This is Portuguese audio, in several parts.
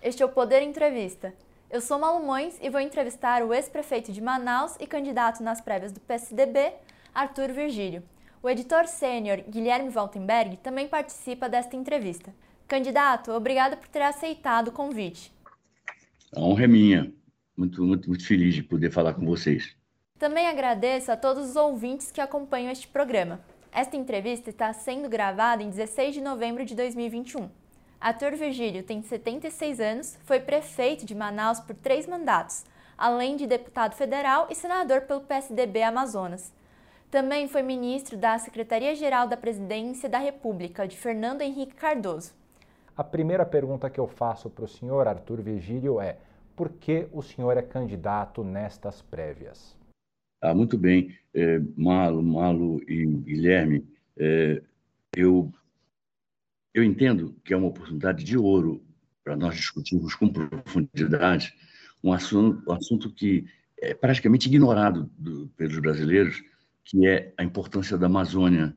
Este é o Poder Entrevista. Eu sou Malu Mões e vou entrevistar o ex-prefeito de Manaus e candidato nas prévias do PSDB, Arthur Virgílio. O editor sênior Guilherme Waltenberg também participa desta entrevista. Candidato, obrigada por ter aceitado o convite. A honra é minha. Muito, muito, muito feliz de poder falar com vocês. Também agradeço a todos os ouvintes que acompanham este programa. Esta entrevista está sendo gravada em 16 de novembro de 2021. Arthur Virgílio tem 76 anos, foi prefeito de Manaus por três mandatos, além de deputado federal e senador pelo PSDB Amazonas. Também foi ministro da Secretaria-Geral da Presidência da República, de Fernando Henrique Cardoso. A primeira pergunta que eu faço para o senhor Arthur Virgílio é: por que o senhor é candidato nestas prévias? Ah, muito bem. É, Malo, Malo e Guilherme, é, eu eu entendo que é uma oportunidade de ouro para nós discutirmos com profundidade um assunto, um assunto que é praticamente ignorado do, pelos brasileiros, que é a importância da Amazônia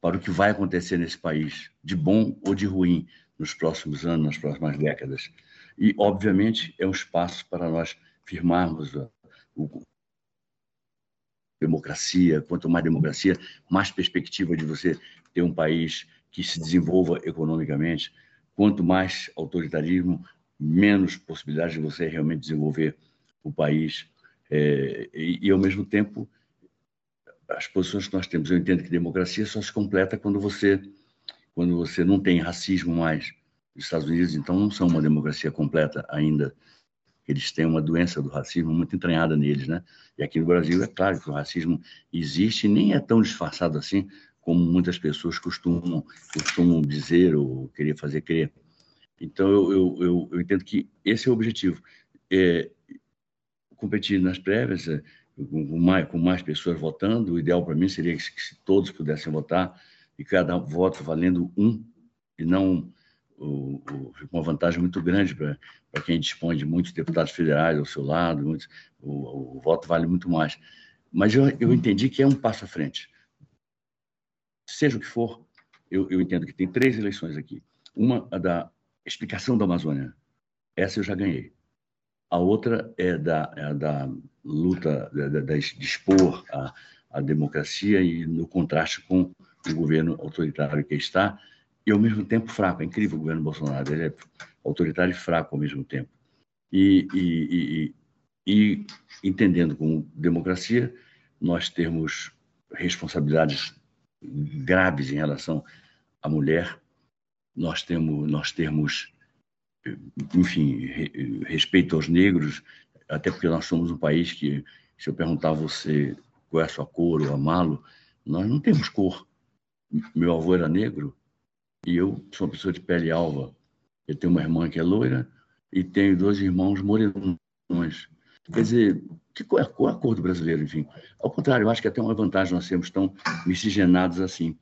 para o que vai acontecer nesse país, de bom ou de ruim, nos próximos anos, nas próximas décadas. E, obviamente, é um espaço para nós firmarmos a, democracia. Quanto mais democracia, mais perspectiva de você ter um país que se desenvolva economicamente. Quanto mais autoritarismo, menos possibilidade de você realmente desenvolver o país. É, e, e, ao mesmo tempo, as posições que nós temos. Eu entendo que democracia só se completa quando você, quando você não tem racismo mais. Os Estados Unidos, então, não são uma democracia completa ainda. Eles têm uma doença do racismo muito entranhada neles, né? E aqui no Brasil, é claro que o racismo existe e nem é tão disfarçado assim como muitas pessoas costumam, costumam dizer ou querer fazer crer. Então, eu, eu, eu, eu entendo que esse é o objetivo. É, competir nas prévias, é, com mais, com mais pessoas votando, o ideal para mim seria que, que todos pudessem votar e cada voto valendo um, e não o, o, uma vantagem muito grande para quem dispõe de muitos deputados federais ao seu lado, muitos, o, o, voto vale muito mais. Mas eu, eu entendi que é um passo à frente seja o que for, eu, eu entendo que tem três eleições aqui. Uma a da explicação da Amazônia. Essa eu já ganhei. A outra é da, é da luta, da, da, de expor a, a democracia e no contraste com o governo autoritário que está, e ao mesmo tempo fraco. É incrível o governo Bolsonaro, ele é autoritário e fraco ao mesmo tempo. E, e, e, e entendendo como democracia, nós temos responsabilidades graves em relação à mulher. Nós temos, nós temos enfim, respeito aos negros, até porque nós somos um país que, se eu perguntar a você qual é a sua cor ou amá-lo, nós não temos cor. Meu avô era negro e eu sou uma pessoa de pele alva. Eu tenho uma irmã que é loira e tenho dois irmãos morenos. Quer dizer, que qual é, qual é a cor do brasileiro, enfim? Ao contrário, eu acho que é até uma vantagem nós sermos tão miscigenados assim.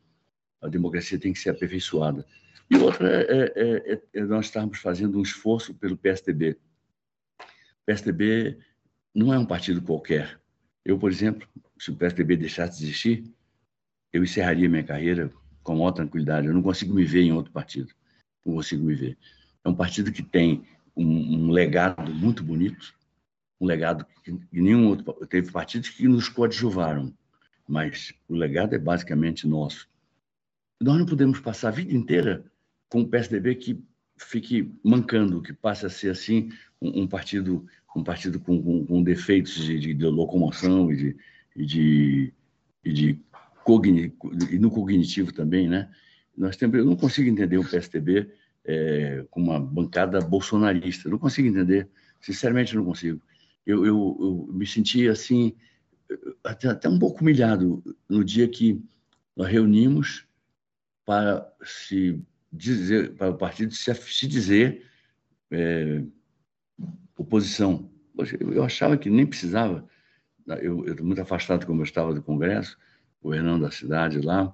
A democracia tem que ser aperfeiçoada. E outra é, é, é, é nós estarmos fazendo um esforço pelo PSDB. O PSDB não é um partido qualquer. Eu, por exemplo, se o PSDB deixasse de existir, eu encerraria minha carreira com maior tranquilidade. Eu não consigo me ver em outro partido. Não consigo me ver. É um partido que tem um, um legado muito bonito, um legado que nenhum outro. Teve partidos que nos coadjuvaram, mas o legado é basicamente nosso. Nós não podemos passar a vida inteira com o PSDB que fique mancando, que passe a ser assim um, um partido um partido com, com, com defeitos de, de, de, locomoção e de, e de, e de cogni, e no cognitivo também, né? Nós temos, eu não consigo entender o PSDB é, com uma bancada bolsonarista, não consigo entender, sinceramente não consigo eu, eu, eu me senti assim, até, até um pouco humilhado no dia que nós reunimos para se dizer, para o partido se, se dizer é, oposição. Eu achava que nem precisava. Eu estou muito afastado, como eu estava do Congresso, governando a cidade lá.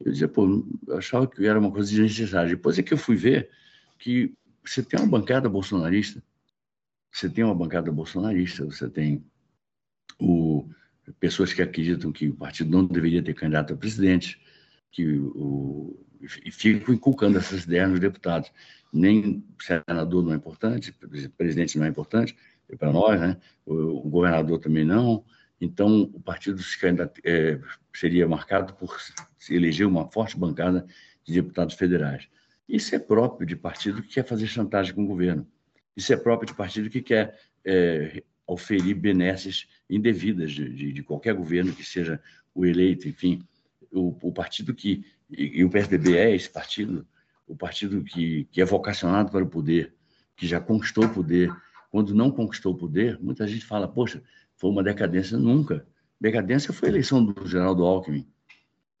Eu dizia, pô, eu achava que era uma coisa desnecessária. Depois é que eu fui ver que você tem uma bancada bolsonarista você tem uma bancada bolsonarista, você tem o, pessoas que acreditam que o partido não deveria ter candidato a presidente, que o, e ficam inculcando essas ideias nos deputados. nem senador não é importante, presidente não é importante para nós, né? O, o, governador também não. Então, o partido é, seria marcado por se eleger uma forte bancada de deputados federais. Isso é próprio de partido que quer fazer chantagem com o governo. Isso é próprio de partido que quer é, oferir benesses indevidas de, de, de, qualquer governo que seja o eleito, enfim. O, o partido que. E, e, o PSDB é esse partido, o partido que, que é vocacionado para o poder, que já conquistou o poder. Quando não conquistou o poder, muita gente fala, poxa, foi uma decadência. Nunca. Decadência foi a eleição do Geraldo Alckmin,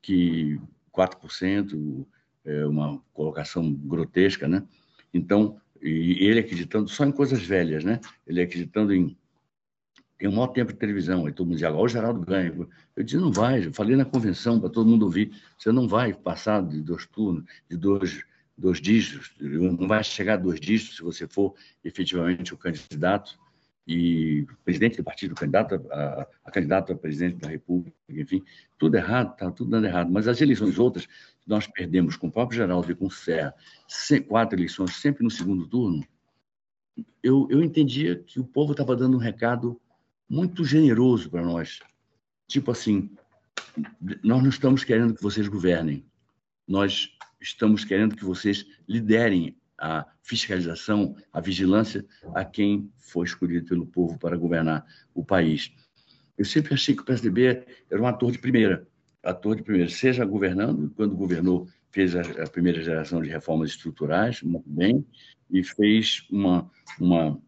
que 4%, é uma colocação grotesca, né? Então, e ele acreditando só em coisas velhas, né? Ele acreditando em tem um maior tempo de televisão, aí todo mundo dizia, agora o Geraldo ganha. Eu disse, não vai, eu falei na convenção para todo mundo ouvir, você não vai passar de dois turnos, de dois, dois dígitos, não vai chegar a dois dígitos se você for efetivamente o candidato e presidente do partido, candidato a, a candidato a presidente da República, enfim, tudo errado, está tudo dando errado. Mas as eleições outras, nós perdemos com o próprio Geraldo e com o Serra, quatro eleições, sempre no segundo turno, eu, eu entendia que o povo estava dando um recado muito generoso para nós. Tipo assim, nós não estamos querendo que vocês governem, nós estamos querendo que vocês liderem a fiscalização, a vigilância a quem foi escolhido pelo povo para governar o país. Eu sempre achei que o PSDB era um ator de primeira, ator de primeira, seja governando, quando governou, fez a, primeira geração de reformas estruturais, muito bem, e fez uma, uma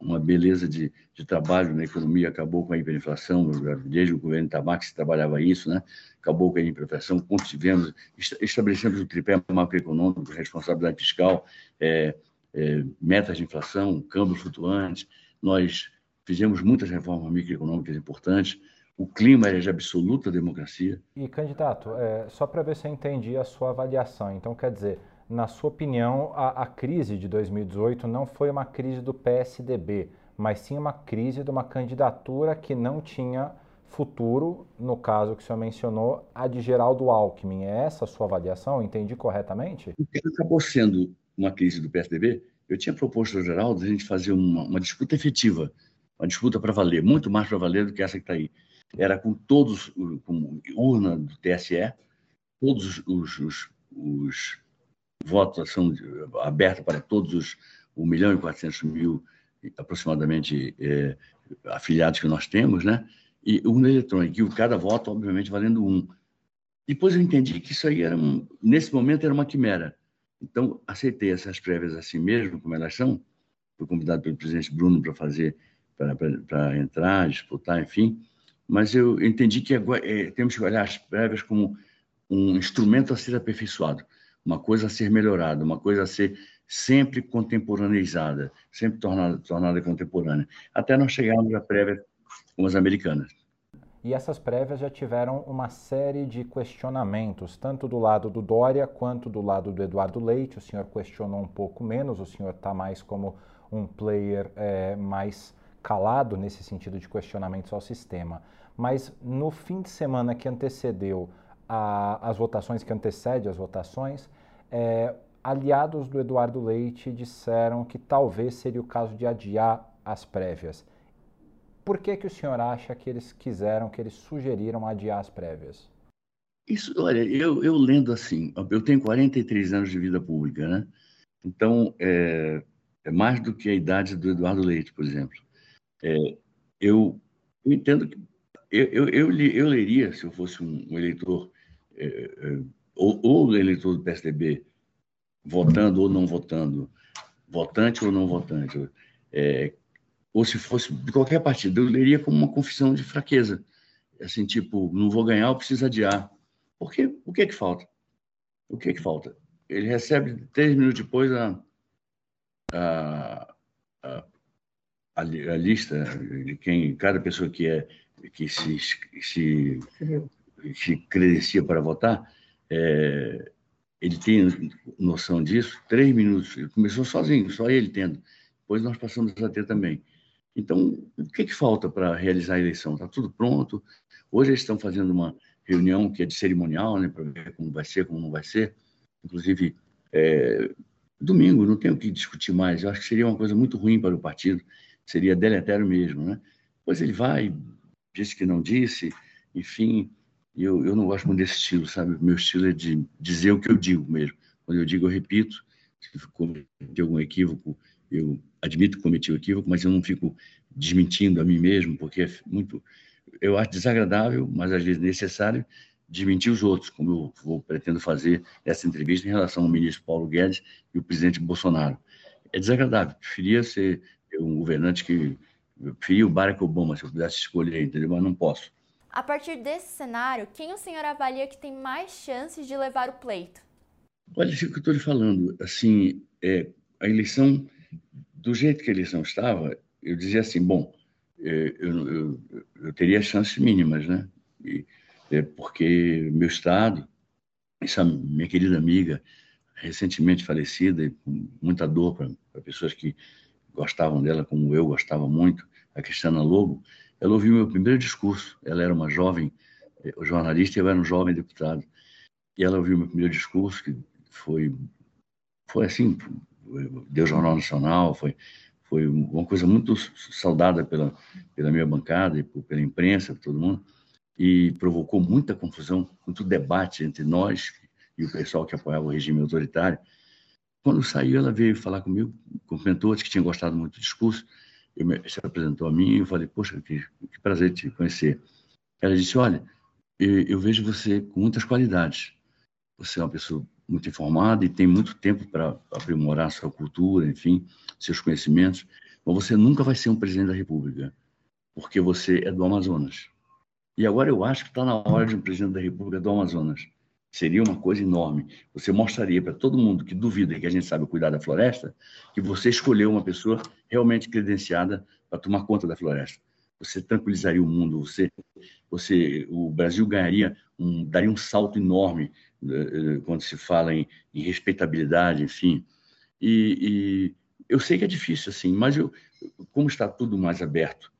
uma beleza de, de trabalho na economia, acabou com a hiperinflação, desde o governo Tabac se trabalhava isso, né? acabou com a hiperinflação, tivemos, estabelecemos o tripé macroeconômico, responsabilidade fiscal, é, é, metas de inflação, câmbio flutuante, nós fizemos muitas reformas microeconômicas importantes, o clima é de absoluta democracia. E, candidato, é, só para ver se eu entendi a sua avaliação, então quer dizer, na sua opinião, a, a, crise de 2018 não foi uma crise do PSDB, mas sim uma crise de uma candidatura que não tinha futuro, no caso que o senhor mencionou, a de Geraldo Alckmin. É essa a sua avaliação? Entendi corretamente? O que acabou sendo uma crise do PSDB, eu tinha proposto ao Geraldo a gente fazer uma, uma disputa efetiva, uma disputa para valer, muito mais para valer do que essa que está aí. Era com todos, com urna do TSE, todos os, os, os votação aberta para todos os 1 milhão e 400 mil, aproximadamente, é, afiliados que nós temos, né? E urna eletrônica, e cada voto, obviamente, valendo um. Depois eu entendi que isso aí, era um, nesse momento, era uma quimera. Então, aceitei essas prévias assim mesmo, como elas são. Fui convidado pelo presidente Bruno para fazer, para entrar, disputar, enfim. Mas eu entendi que agora, é, temos que olhar as prévias como um instrumento a ser aperfeiçoado uma coisa a ser melhorada, uma coisa a ser sempre contemporaneizada, sempre tornada, tornada contemporânea, até nós chegarmos à prévia como as americanas. E essas prévias já tiveram uma série de questionamentos, tanto do lado do Dória quanto do lado do Eduardo Leite. O senhor questionou um pouco menos, o senhor está mais como um player é, mais calado nesse sentido de questionamentos ao sistema. Mas no fim de semana que antecedeu a, as votações, que antecedem as votações, é, aliados do Eduardo Leite disseram que talvez seria o caso de adiar as prévias. Por que, que o senhor acha que eles quiseram, que eles sugeriram adiar as prévias? Isso, olha, eu, eu lendo assim, eu tenho 43 anos de vida pública, né? Então, é, é mais do que a idade do Eduardo Leite, por exemplo. É, eu, eu, entendo que eu, eu, eu, eu, leria, se eu fosse um, um eleitor é, é ou, ou o eleitor do PSDB votando ou não votando, votante ou não votante, é, ou se fosse de qualquer partido, eu leria como uma confissão de fraqueza. Assim, tipo, não vou ganhar, eu preciso adiar. Por quê? O que é que falta? O que é que falta? Ele recebe três minutos depois a, a, a, a, lista de quem, cada pessoa que é que se, se, se credencia para votar, é, ele tem noção disso, três minutos, ele começou sozinho, só ele tendo. Depois nós passamos a ter também. Então, o que, que falta para realizar a eleição? Está tudo pronto. Hoje eles estão fazendo uma reunião que é de cerimonial, né, para ver como vai ser, como não vai ser. Inclusive, é, domingo, não tenho o que discutir mais. Eu acho que seria uma coisa muito ruim para o partido, seria deletério mesmo, né? Pois ele vai, disse que não disse, enfim, eu, eu não gosto muito desse estilo, sabe? Meu estilo é de dizer o que eu digo mesmo. Quando eu digo, eu repito. Se cometi algum equívoco, eu admito que cometi o um equívoco, mas eu não fico desmentindo a mim mesmo, porque é muito. Eu acho desagradável, mas às vezes necessário, desmentir os outros, como eu vou, pretendo fazer essa entrevista em relação ao ministro Paulo Guedes e o presidente Bolsonaro. É desagradável. Preferia ser um governante que. Eu preferia o Barack Obama, se eu pudesse escolher, entendeu? Mas não posso. A partir desse cenário, quem o senhor avalia que tem mais chances de levar o pleito? Olha, isso que eu estou lhe falando. Assim, é, a eleição, do jeito que a eleição estava, eu dizia assim, bom, é, eu, eu, eu teria chances mínimas, né? E, é, porque meu estado, essa minha querida amiga, recentemente falecida, e com muita dor para pessoas que gostavam dela, como eu gostava muito, a Cristiana Lobo, ela ouviu meu primeiro discurso. Ela era uma jovem eh, jornalista e eu era um jovem deputado. E ela ouviu meu primeiro discurso, que foi, foi assim, deu Jornal Nacional, foi, foi uma coisa muito saudada pela, pela minha bancada e pela imprensa, por todo mundo, e provocou muita confusão, muito debate entre nós e o pessoal que apoiava o regime autoritário. Quando saiu, ela veio falar comigo, cumprimentou, disse que tinha gostado muito do discurso, eu, se apresentou a mim e eu falei, poxa, que, que prazer te conhecer. Ela disse, olha, eu, eu, vejo você com muitas qualidades. Você é uma pessoa muito informada e tem muito tempo para aprimorar sua cultura, enfim, seus conhecimentos, mas você nunca vai ser um presidente da República, porque você é do Amazonas. E agora eu acho que está na hora de um presidente da República do Amazonas. Seria uma coisa enorme. Você mostraria para todo mundo que duvida que a gente sabe cuidar da floresta, que você escolheu uma pessoa realmente credenciada para tomar conta da floresta. Você tranquilizaria o mundo, você, você, o Brasil ganharia um, daria um salto enorme uh, quando se fala em, em respeitabilidade, enfim. E, e, eu sei que é difícil assim, mas eu, como está tudo mais aberto,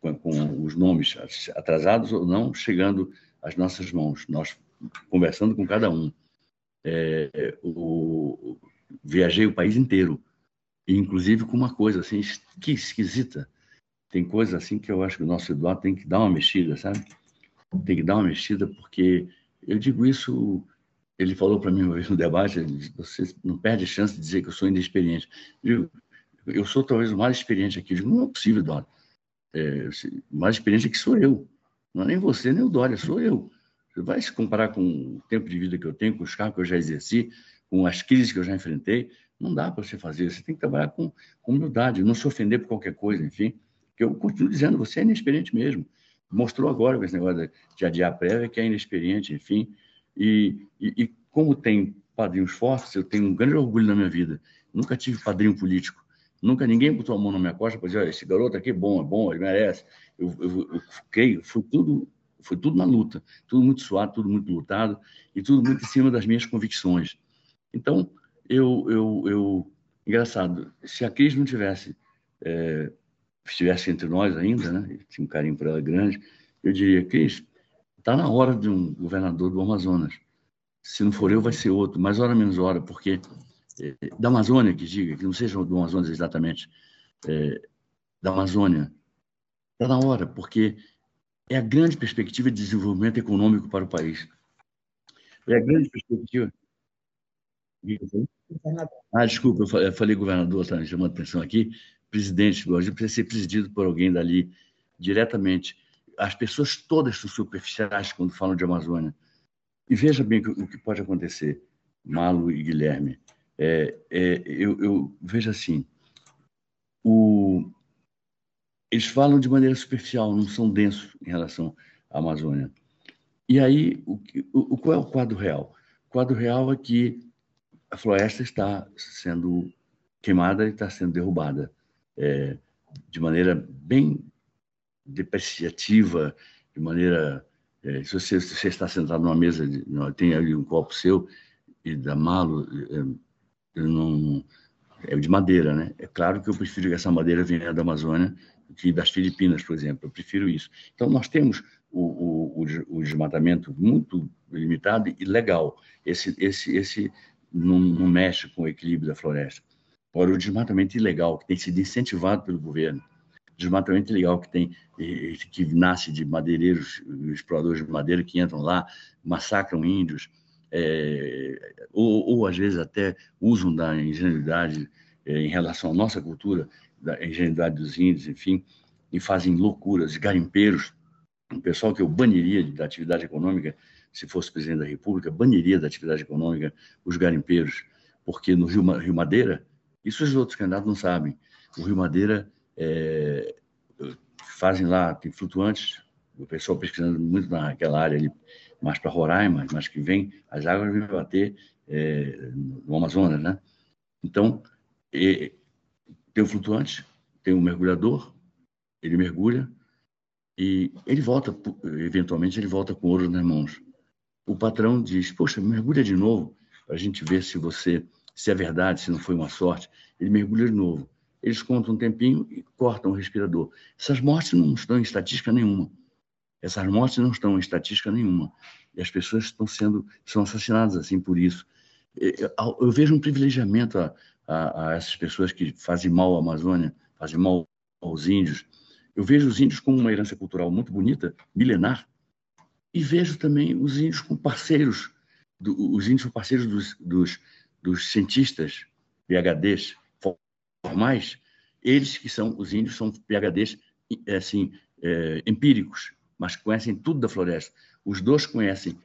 com, com os nomes atrasados ou não chegando às nossas mãos, nós conversando com cada um. É, o, viajei o país inteiro, inclusive com uma coisa assim que esquisita. Tem coisa assim que eu acho que o nosso Eduardo tem que dar uma mexida, sabe? Tem que dar uma mexida porque eu digo isso. Ele falou para mim uma vez no debate: você não perde chance de dizer que eu sou inexperiente. Eu, eu sou talvez o mais experiente aqui. Eu digo, não é possível, Eduardo. É, mais experiente que sou eu. Não é nem você, nem o Dória, sou eu. Vai se comparar com o tempo de vida que eu tenho, com os cargos que eu já exerci, com as crises que eu já enfrentei, não dá para você fazer. Você tem que trabalhar com, humildade, não se ofender por qualquer coisa, enfim. Que eu continuo dizendo, você é inexperiente mesmo. Mostrou agora com esse negócio de adiar a prévia que é inexperiente, enfim. E, e, e como tem padrinhos fortes, eu tenho um grande orgulho na minha vida. Nunca tive padrinho político. Nunca ninguém botou a mão na minha costa para dizer, olha, esse garoto aqui é bom, é bom, ele merece. Eu, eu, eu fiquei, foi tudo foi tudo na luta, tudo muito suado, tudo muito lutado e tudo muito em cima das minhas convicções. Então, eu, eu, eu engraçado, se a Cris não tivesse, é, estivesse entre nós ainda, né, tinha um carinho por ela grande, eu diria, Cris, está na hora de um governador do Amazonas. Se não for eu, vai ser outro, mais hora menos hora, porque é, da Amazônia, que diga, que não seja do Amazonas exatamente, é, da Amazônia, está na hora, porque é a grande perspectiva de desenvolvimento econômico para o país. É a grande perspectiva. Ah, desculpa, eu falei governador, tá, chamando atenção aqui. Presidente, o Brasil precisa ser presidido por alguém dali diretamente. As pessoas todas são superficiais quando falam de Amazônia. E veja bem o que pode acontecer, Malo e Guilherme. É, é, eu, eu vejo assim, o, eles falam de maneira superficial, não são densos em relação à Amazônia. E aí, o, o, qual é o quadro real? O quadro real é que a floresta está sendo queimada e está sendo derrubada é, de maneira bem depreciativa, de maneira. É, se, você, se, você, está sentado numa mesa, de, tem ali um copo seu e da malo, é, não, é de madeira, né? É claro que eu prefiro que essa madeira venha da Amazônia que das Filipinas, por exemplo. Eu prefiro isso. Então, nós temos o, o, o desmatamento muito limitado e legal. Esse, esse, esse não, não mexe com o equilíbrio da floresta. Agora, o desmatamento ilegal, que tem sido incentivado pelo governo, desmatamento ilegal que tem que nasce de madeireiros, exploradores de madeira que entram lá, massacram índios, é, ou, ou, às vezes até usam da ingenuidade é, em relação à nossa cultura, da ingenuidade dos índios, enfim, e fazem loucuras, garimpeiros, um pessoal que eu baniria da atividade econômica, se fosse presidente da República, baniria da atividade econômica os garimpeiros, porque no Rio, Rio Madeira, isso os outros candidatos não sabem, o Rio Madeira é, fazem lá, tem flutuantes, o pessoal pesquisando muito naquela área ali, mais para Roraima, mas que vem, as águas vêm bater é, no Amazonas, né? Então, é, tem o flutuante, tem o mergulhador, ele mergulha e ele volta, eventualmente, ele volta com ouro nas mãos. O patrão diz, poxa, mergulha de novo, para a gente ver se você, se é verdade, se não foi uma sorte. Ele mergulha de novo eles contam um tempinho e cortam o respirador. Essas mortes não estão em estatística nenhuma. Essas mortes não estão em estatística nenhuma. E as pessoas estão sendo são assassinadas assim por isso. Eu vejo um privilegiamento a, a essas pessoas que fazem mal à Amazônia, fazem mal aos índios. Eu vejo os índios como uma herança cultural muito bonita, milenar, e vejo também os índios como parceiros, do, os índios como parceiros dos, dos, dos cientistas, PhDs, formais, eles que são, os índios, são PHDs assim, é, empíricos, mas conhecem tudo da floresta. Os dois conhecem,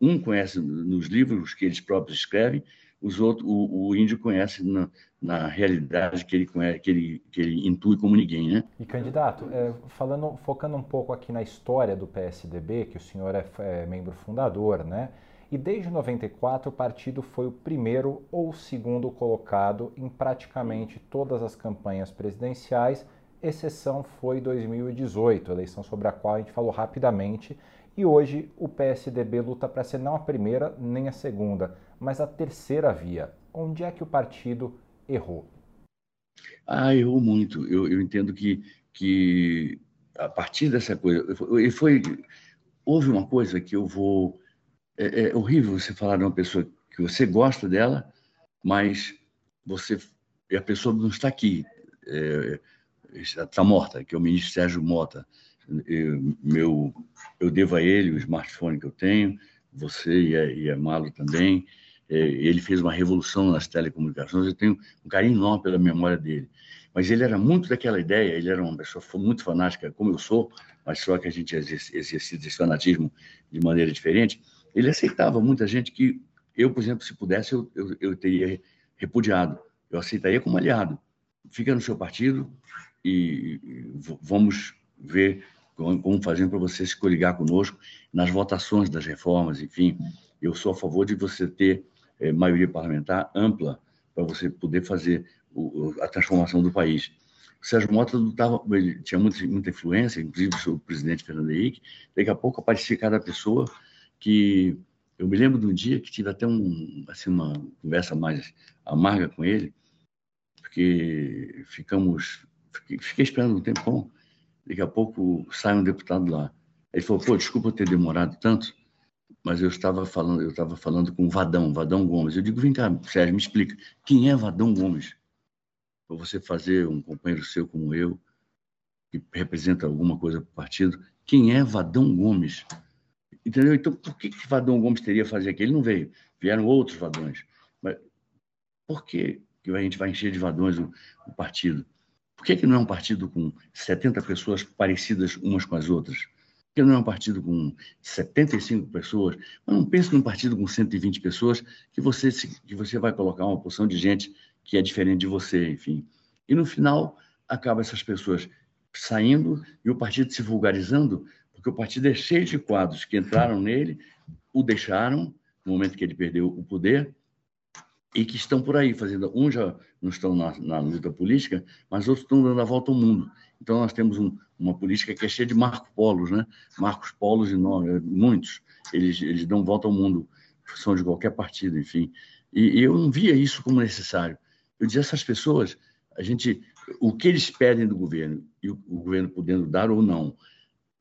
um conhece nos livros que eles próprios escrevem, os outros, o, o índio conhece na, na realidade que ele, conhece, que, ele, que ele intui como ninguém, né? E candidato, é, falando, focando um pouco aqui na história do PSDB, que o senhor é, é membro fundador, né? e desde 94 o partido foi o primeiro ou segundo colocado em praticamente todas as campanhas presidenciais, exceção foi 2018, eleição sobre a qual a gente falou rapidamente, e hoje o PSDB luta para ser não a primeira nem a segunda, mas a terceira via. Onde é que o partido errou? Ah, errou muito. Eu, eu entendo que, que a partir dessa coisa, foi, foi houve uma coisa que eu vou é, é horrível você falar de uma pessoa que você gosta dela, mas você a pessoa não está aqui, é, está morta, que é o ministro Sérgio Mota. Eu, meu, eu devo a ele o smartphone que eu tenho, você e a, e a Malo também. É, ele fez uma revolução nas telecomunicações, eu tenho um carinho enorme pela memória dele. Mas ele era muito daquela ideia, ele era uma pessoa muito fanática, como eu sou, mas só que a gente exercia esse fanatismo de maneira diferente ele aceitava muita gente que eu, por exemplo, se pudesse, eu, eu, eu teria repudiado. Eu aceitaria como aliado. Fica no seu partido e, vamos ver como fazendo para você se coligar conosco nas votações das reformas, enfim. Eu sou a favor de você ter é, maioria parlamentar ampla para você poder fazer o, a transformação do país. O Sérgio Mota lutava, ele tinha muita, muita influência, inclusive sobre o presidente Fernando Henrique. Daqui a pouco aparecia cada pessoa que eu me lembro de um dia que tive até um, assim, uma conversa mais amarga com ele, porque ficamos, fiquei, fiquei esperando um tempão, daqui a pouco sai um deputado lá. Ele falou, pô, desculpa ter demorado tanto, mas eu estava falando, eu estava falando com o Vadão, Vadão Gomes. Eu digo, vem cá, Sérgio, me explica, quem é Vadão Gomes? Para você fazer um companheiro seu como eu, que representa alguma coisa para o partido, quem é Vadão Gomes? Entendeu? Então, por que, que Vadão Gomes teria fazer aquilo? Ele não veio. Vieram outros Vadões. Mas por que, que a gente vai encher de Vadões o, o partido? Por que, que não é um partido com 70 pessoas parecidas umas com as outras? Que não é um partido com 75 pessoas? Mas não pense num partido com 120 pessoas que você, que você vai colocar uma porção de gente que é diferente de você, enfim. E no final, acaba essas pessoas saindo e o partido se vulgarizando porque o partido é cheio de quadros que entraram nele, o deixaram no momento que ele perdeu o poder e que estão por aí fazendo. Uns já não estão na, na luta política, mas outros estão dando a volta ao mundo. Então nós temos um, uma política que é cheia de Marco Polos, né? Marcos Polos e nome, muitos. Eles, eles dão volta ao mundo, são de qualquer partido, enfim. E, e eu não via isso como necessário. Eu dizia essas pessoas, a gente, o que eles pedem do governo e o, o governo podendo dar ou não,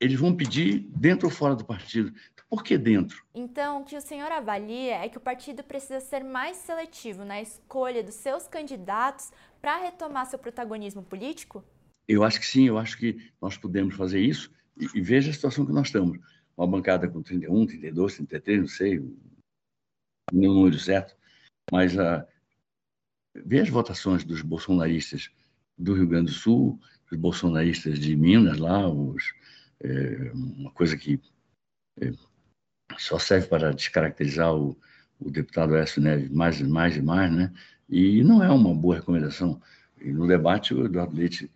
eles vão pedir dentro ou fora do partido. Por que dentro? Então, o que o senhor avalia é que o partido precisa ser mais seletivo na escolha dos seus candidatos para retomar seu protagonismo político? Eu acho que sim, eu acho que nós podemos fazer isso. E, e veja a situação que nós estamos. Uma bancada com 31, 32, 33, não sei, nenhum número certo. Mas uh, veja as votações dos bolsonaristas do Rio Grande do Sul, dos bolsonaristas de Minas lá, os, é, uma coisa que é, só serve para descaracterizar o, o deputado Écio Neves mais e mais e mais, né? E não é uma boa recomendação. E no debate, o Eduardo Leite,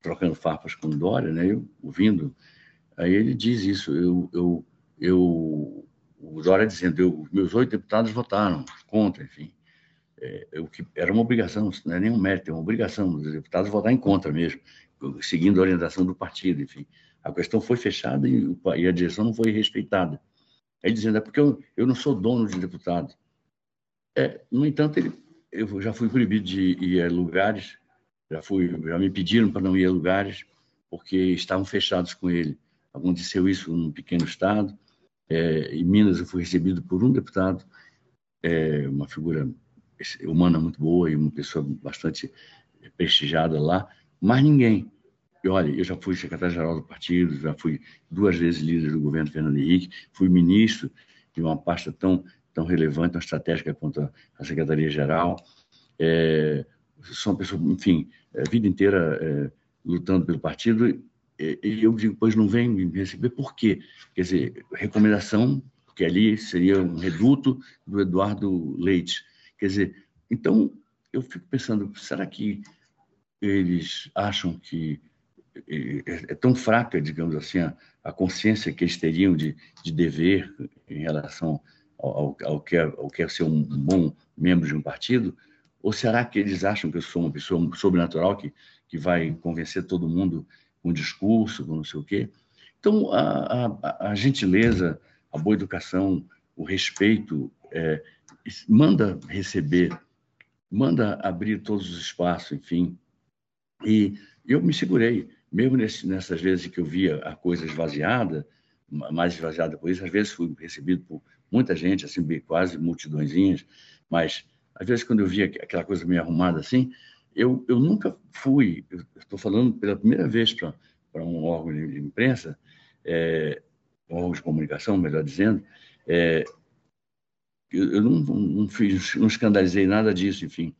trocando farpas com o Dória, né? Eu ouvindo, aí ele diz isso. Eu, eu, eu o Dória dizendo, eu, meus oito deputados votaram contra, enfim. É, o que era uma obrigação, não é nenhum mérito, é uma obrigação dos deputados votar em contra mesmo, seguindo a orientação do partido, enfim. A questão foi fechada e, e a direção não foi respeitada. Ele dizendo, é porque eu, eu não sou dono de deputado. É, no entanto, ele, eu já fui proibido de ir a lugares, já, fui, já me pediram para não ir a lugares, porque estavam fechados com ele. Aconteceu isso num pequeno estado. É, em Minas, eu fui recebido por um deputado, é, uma figura humana muito boa e uma pessoa bastante prestigiada lá, mas ninguém. E olha, eu já fui secretário-geral do partido, já fui duas vezes líder do governo Fernando Henrique, fui ministro de uma pasta tão, tão relevante, tão estratégica quanto a Secretaria-Geral. É, sou uma pessoa, enfim, a vida inteira é, lutando pelo partido, e, e eu digo, pois não vem me receber, por quê? Quer dizer, recomendação, porque ali seria um reduto do Eduardo Leite. Quer dizer, então eu fico pensando, será que eles acham que é, é, tão fraca, digamos assim, a, a, consciência que eles teriam de, de dever em relação ao, ao, que é, ao que é ser um bom membro de um partido? Ou será que eles acham que eu sou uma pessoa sobrenatural que, que vai convencer todo mundo com discurso, com não sei o quê? Então, a, a, a gentileza, a boa educação, o respeito, é, manda receber, manda abrir todos os espaços, enfim. E eu me segurei mesmo nesse, nessas vezes que eu via a coisa esvaziada, mais esvaziada por isso, às vezes fui recebido por muita gente, assim, quase multidõezinhas, mas às vezes quando eu via aquela coisa meio arrumada assim, eu, eu nunca fui, estou falando pela primeira vez para um órgão de imprensa, é, um órgão de comunicação, melhor dizendo, é, eu, eu não, não, fiz, não escandalizei nada disso, enfim,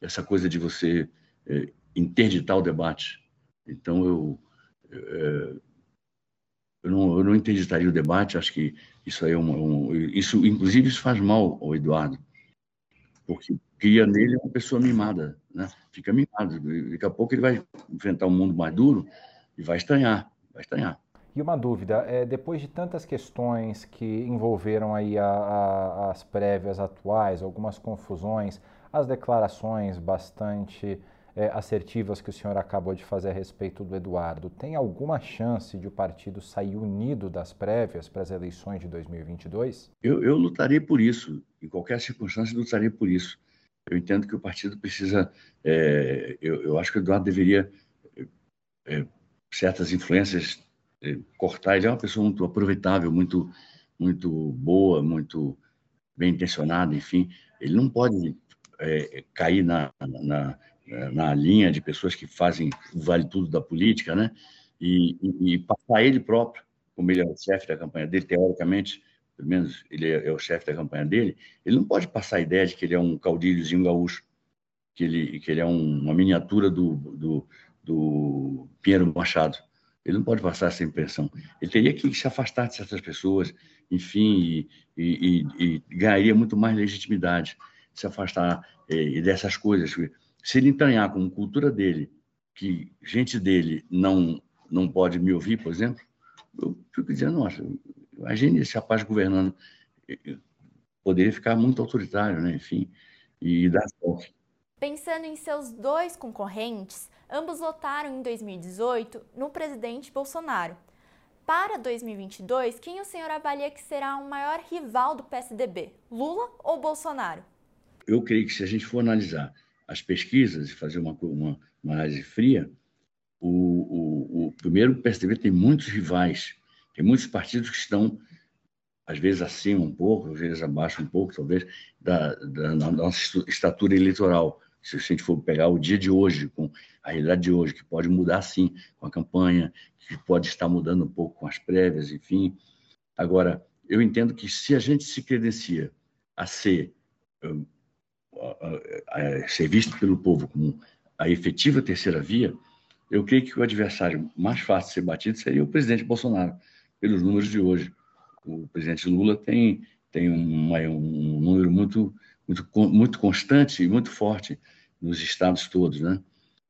essa coisa de você é, interditar o debate, então, eu, é, eu, não, eu não interditaria o debate, acho que isso aí é um, isso, inclusive, isso faz mal ao Eduardo, porque cria nele uma pessoa mimada, né? Fica mimado. Daqui a pouco ele vai enfrentar um mundo mais duro e vai estranhar, vai estranhar. E uma dúvida, é, depois de tantas questões que envolveram aí a, a, as prévias atuais, algumas confusões, as declarações bastante é, assertivas que o senhor acabou de fazer a respeito do Eduardo, tem alguma chance de o partido sair unido das prévias para as eleições de 2022? Eu, eu lutaria por isso, em qualquer circunstância, lutaria por isso. Eu entendo que o partido precisa. É, eu, eu, acho que o Eduardo deveria é, certas influências é, cortar. Ele é uma pessoa muito aproveitável, muito, muito boa, muito bem intencionada, enfim. Ele não pode é, cair na, na, na linha de pessoas que fazem o vale tudo da política, né? E, e, e passar ele próprio, como ele é o chefe da campanha dele, teoricamente, pelo menos ele é, é o chefe da campanha dele, ele não pode passar a ideia de que ele é um caudilhozinho gaúcho, que ele, que ele é um, uma miniatura do, do, do Pinheiro Machado. Ele não pode passar essa impressão. Ele teria que se afastar de certas pessoas, enfim, e, e, ganharia muito mais legitimidade se afastar é, dessas coisas se ele entranhar como cultura dele, que gente dele não, não pode me ouvir, por exemplo, eu fico dizendo, nossa, imagine esse rapaz governando. Poderia ficar muito autoritário, né? enfim, e dar sorte. Pensando em seus dois concorrentes, ambos votaram em 2018 no presidente Bolsonaro. Para 2022, quem o senhor avalia que será o maior rival do PSDB, Lula ou Bolsonaro? Eu creio que se a gente for analisar as pesquisas e fazer uma, uma, uma análise fria, o, o, o, primeiro, o PSDB tem muitos rivais, tem muitos partidos que estão, às vezes, acima um pouco, às vezes abaixo um pouco, talvez, da, da, da nossa estatura eleitoral. Se a gente for pegar o dia de hoje, com a realidade de hoje, que pode mudar, sim, com a campanha, que pode estar mudando um pouco com as prévias, enfim. Agora, eu entendo que se a gente se credencia a ser, a, a ser visto pelo povo como a efetiva terceira via, eu creio que o adversário mais fácil de ser batido seria o presidente Bolsonaro, pelos números de hoje. O presidente Lula tem, tem um, um número muito, muito, muito constante e muito forte nos estados todos, né?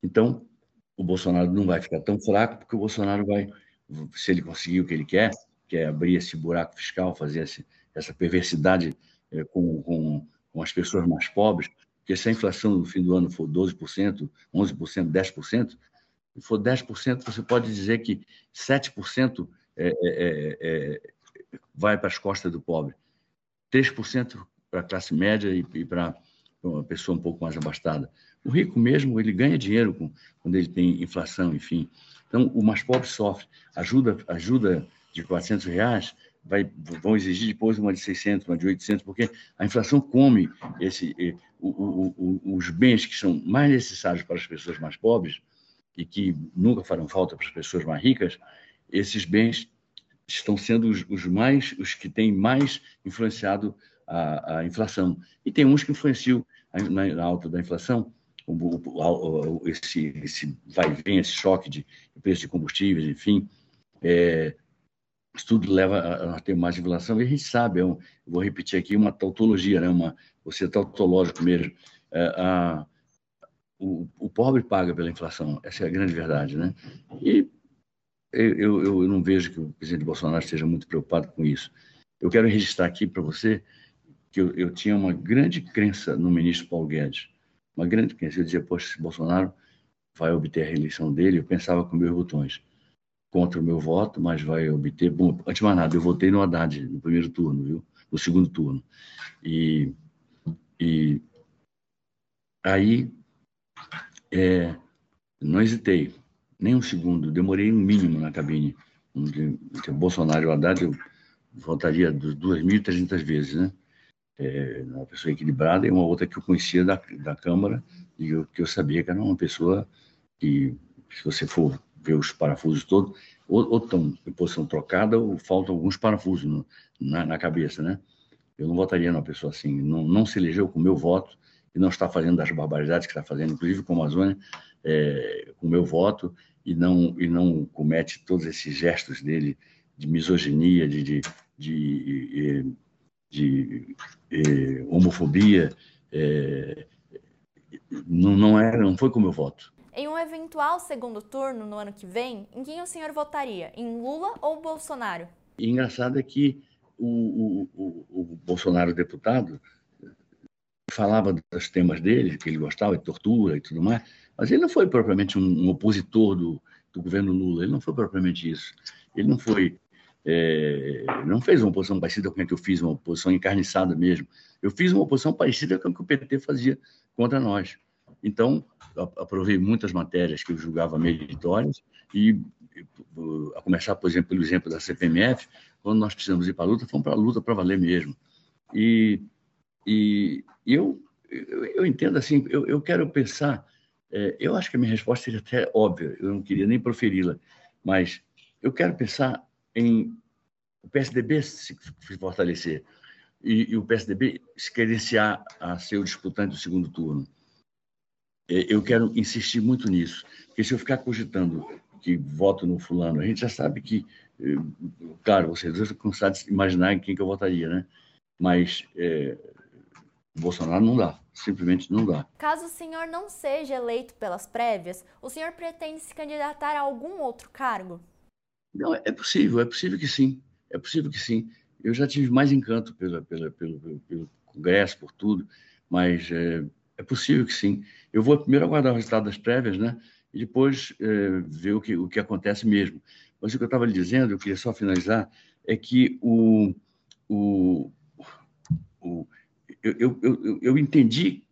Então, o Bolsonaro não vai ficar tão fraco, porque o Bolsonaro vai, se ele conseguir o que ele quer, que é abrir esse buraco fiscal, fazer esse, essa perversidade é, com, com, com, as pessoas mais pobres, porque se a inflação no fim do ano for 12%, 11%, 10%, se for 10%, você pode dizer que 7% é, é, é, é, vai para as costas do pobre, 3% para a classe média e, e para uma pessoa um pouco mais abastada. O rico mesmo, ele ganha dinheiro com, quando ele tem inflação, enfim. Então, o mais pobre sofre. Ajuda, ajuda de 400 reais, vai, vão exigir depois uma de 600, uma de 800, porque a inflação come esse, o, o, o, os bens que são mais necessários para as pessoas mais pobres e que nunca farão falta para as pessoas mais ricas, esses bens estão sendo os, os mais, os que têm mais influenciado a, a, inflação. E tem uns que influenciam na, na alta da inflação, o, esse, esse vai e vem, esse choque de preço de combustíveis, enfim, é, tudo leva a, ter mais inflação, e a gente sabe, eu é vou repetir aqui, uma tautologia, né? uma, você é tautológico mesmo, é, a, o, o, pobre paga pela inflação, essa é a grande verdade, né? E eu, eu, eu não vejo que o presidente Bolsonaro esteja muito preocupado com isso. Eu quero registrar aqui para você que eu, eu, tinha uma grande crença no ministro Paulo Guedes, uma grande crença. Eu dizia, poxa, se Bolsonaro vai obter a reeleição dele, eu pensava com meus botões contra o meu voto, mas vai obter. Bom, antes de mais nada, eu votei no Haddad no primeiro turno, viu? No segundo turno. E, e aí é, não hesitei, nem um segundo, demorei um mínimo na cabine. Entre Bolsonaro e o Haddad, eu votaria 2.300 vezes, né? É, uma pessoa equilibrada e uma outra que eu conhecia da, da Câmara e eu, que eu sabia que era uma pessoa que, se você for os parafusos todos, ou, ou estão em posição trocada ou faltam alguns parafusos no, na, na, cabeça, né? Eu não votaria numa pessoa assim, não, não se elegeu com o meu voto e não está fazendo as barbaridades que está fazendo, inclusive com a Amazônia, é, com o meu voto, e não, e não comete todos esses gestos dele de misoginia, de, de, de, de, de homofobia, é, não, não, não foi com o meu voto. Em um eventual segundo turno no ano que vem, em quem o senhor votaria? Em Lula ou Bolsonaro? Engraçado é que o, o, o, o Bolsonaro deputado falava dos temas dele, que ele gostava de tortura e tudo mais, mas ele não foi propriamente um, um opositor do, do, governo Lula, ele não foi propriamente isso. Ele não foi, é, não fez uma oposição parecida com a que eu fiz, uma oposição encarniçada mesmo. Eu fiz uma oposição parecida com a que o PT fazia contra nós. Então, aprovei muitas matérias que eu julgava meritórias e, a começar, por exemplo, pelo exemplo da CPMF, quando nós precisamos ir para a luta, fomos para a luta para valer mesmo. E, e eu, eu, entendo assim, eu, eu quero pensar, é, eu acho que a minha resposta seria até óbvia, eu não queria nem proferi-la, mas eu quero pensar em o PSDB se fortalecer e, e o PSDB se credenciar a ser o disputante do segundo turno eu quero insistir muito nisso, porque se eu ficar cogitando que voto no fulano, a gente já sabe que, eh, claro, vocês dois cansados de imaginar em quem que eu votaria, né? Mas é, Bolsonaro não dá, simplesmente não dá. Caso o senhor não seja eleito pelas prévias, o senhor pretende se candidatar a algum outro cargo? Não, é possível, é possível que sim, é possível que sim. Eu já tive mais encanto pela, pela, pelo, pelo, pelo Congresso, por tudo, mas é, é possível que sim. Eu vou primeiro aguardar o resultado das prévias, né? E depois é, ver o que, o que acontece mesmo. Mas o que eu estava lhe dizendo, eu queria só finalizar, é que o, o, o eu, eu, eu, eu entendi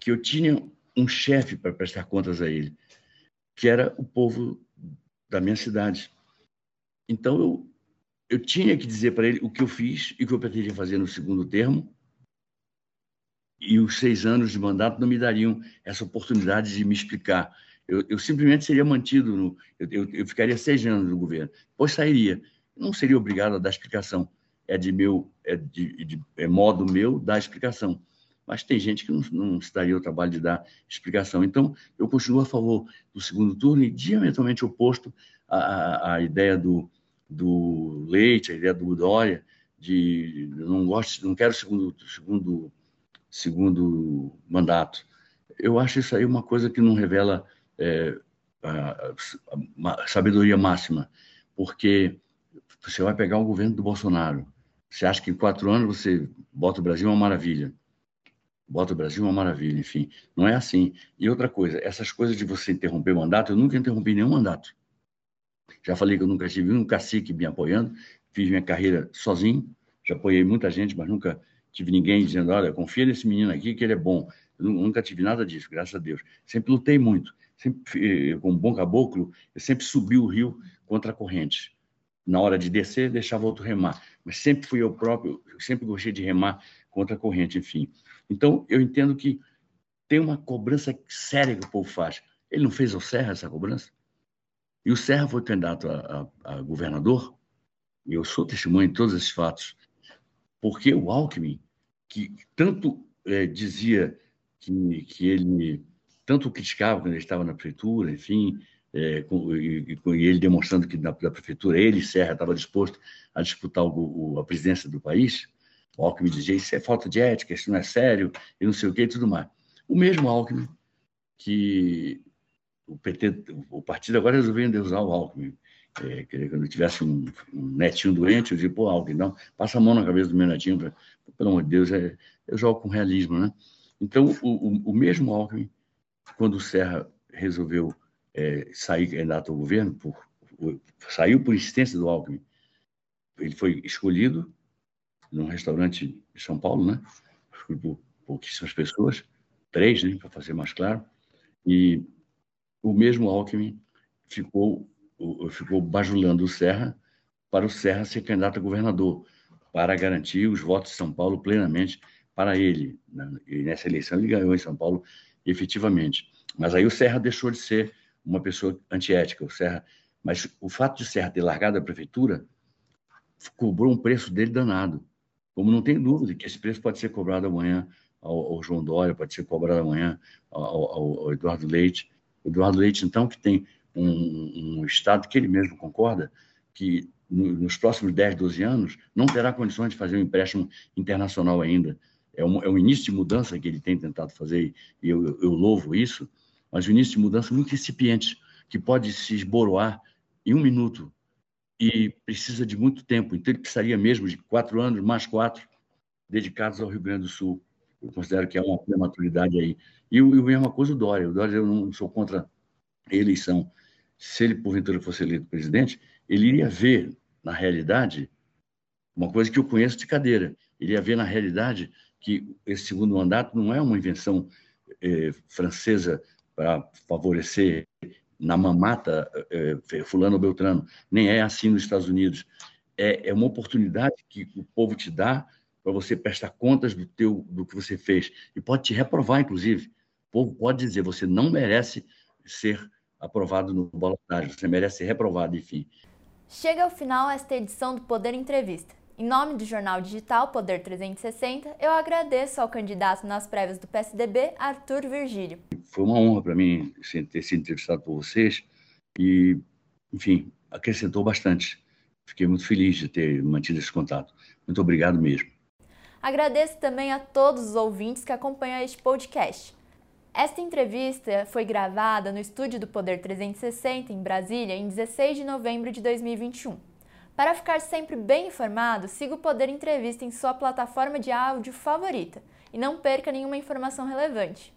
que eu tinha um chefe para prestar contas a ele. que era o povo da minha cidade. Então, eu, eu tinha que dizer para ele o que eu fiz e o que eu pretendia fazer no segundo termo, e os seis anos de mandato não me dariam essa oportunidade de me explicar. Eu, eu simplesmente seria mantido, no, eu, eu, ficaria seis anos no governo, depois sairia. Não seria obrigado a dar explicação. É de meu, é de, de é modo meu dar explicação. Mas tem gente que não, não se daria o trabalho de dar explicação. Então, eu continuo a favor do segundo turno e diametralmente oposto à, à ideia do, do Leite, a ideia do Dória, de não gosto, não quero segundo segundo segundo mandato. Eu acho isso aí uma coisa que não revela é, a, a, sabedoria máxima, porque você vai pegar o governo do Bolsonaro, você acha que em quatro anos você bota o Brasil uma maravilha, bota o Brasil uma maravilha, enfim, não é assim. E outra coisa, essas coisas de você interromper mandato, eu nunca interrompi nenhum mandato. Já falei que eu nunca tive um cacique me apoiando, fiz minha carreira sozinho, já apoiei muita gente, mas nunca tive ninguém dizendo, olha, confia nesse menino aqui que ele é bom. Eu nunca tive nada disso, graças a Deus. Sempre lutei muito. Sempre, eh, como bom caboclo, eu sempre subi o rio contra a corrente. Na hora de descer, deixava outro remar. Mas sempre fui eu próprio, eu sempre gostei de remar contra a corrente, enfim. Então, eu entendo que tem uma cobrança séria que o povo faz. Ele não fez ao Serra essa cobrança? E o Serra foi candidato a, a, a governador, e eu sou testemunha de todos esses fatos, porque o Alckmin que tanto é, dizia que, que ele tanto criticava quando ele estava na prefeitura, enfim, é, com, e, e, ele demonstrando que na, na, prefeitura ele, Serra, estava disposto a disputar o, o, a presidência do país, o Alckmin dizia isso é falta de ética, isso não é sério, e não sei o que e tudo mais. O mesmo Alckmin que o PT, o partido agora resolveu endeusar o Alckmin. É, quando eu tivesse um, um, netinho doente, eu digo, pô, não, passa a mão na cabeça do meu netinho pra, pelo amor de Deus, é, eu jogo com realismo, né? Então, o, o, o mesmo Alckmin, quando o Serra resolveu é, sair candidato ao governo, por, por, saiu por insistência do Alckmin, ele foi escolhido num restaurante de São Paulo, né? Por pouquíssimas pessoas, três, né, para fazer mais claro, e o mesmo Alckmin ficou, ficou bajulando o Serra para o Serra ser candidato a governador para garantir os votos de São Paulo plenamente para ele. E nessa eleição ele ganhou em São Paulo efetivamente. Mas aí o Serra deixou de ser uma pessoa antiética. O Serra, mas o fato de o Serra ter largado a prefeitura cobrou um preço dele danado. Como não tem dúvida que esse preço pode ser cobrado amanhã ao, ao João Dória, pode ser cobrado amanhã ao, ao, ao, Eduardo Leite. Eduardo Leite, então, que tem um, um Estado que ele mesmo concorda que nos próximos 10, 12 anos, não terá condições de fazer um empréstimo internacional ainda. É um, é um início de mudança que ele tem tentado fazer, e eu, eu, louvo isso, mas um início de mudança muito incipiente, que pode se esboroar em um minuto e precisa de muito tempo. Então, ele precisaria mesmo de quatro anos, mais quatro, dedicados ao Rio Grande do Sul. Eu considero que é uma prematuridade aí. E, e a mesma coisa o Dória. O Dória, eu não sou contra a eleição. Se ele, porventura, fosse eleito presidente, ele iria ver, na realidade, uma coisa que eu conheço de cadeira. Ele ia ver, na realidade, que esse segundo mandato não é uma invenção eh, francesa para favorecer na mamata eh, fulano Beltrano, nem é assim nos Estados Unidos. É, é uma oportunidade que o povo te dá para você prestar contas do teu do que você fez e pode te reprovar, inclusive. O povo pode dizer você não merece ser aprovado no balotário, você merece ser reprovado, enfim. Chega ao final esta edição do Poder Entrevista. Em nome do jornal digital Poder 360, eu agradeço ao candidato nas prévias do PSDB, Arthur Virgílio. Foi uma honra para mim ter sido entrevistado por vocês e, enfim, acrescentou bastante. Fiquei muito feliz de ter mantido esse contato. Muito obrigado mesmo. Agradeço também a todos os ouvintes que acompanham este podcast. Esta entrevista foi gravada no estúdio do Poder 360 em Brasília em 16 de novembro de 2021. Para ficar sempre bem informado, siga o Poder Entrevista em sua plataforma de áudio favorita e não perca nenhuma informação relevante.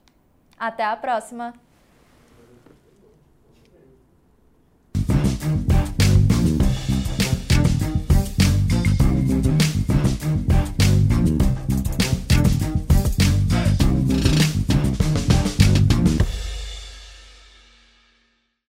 Até a próxima!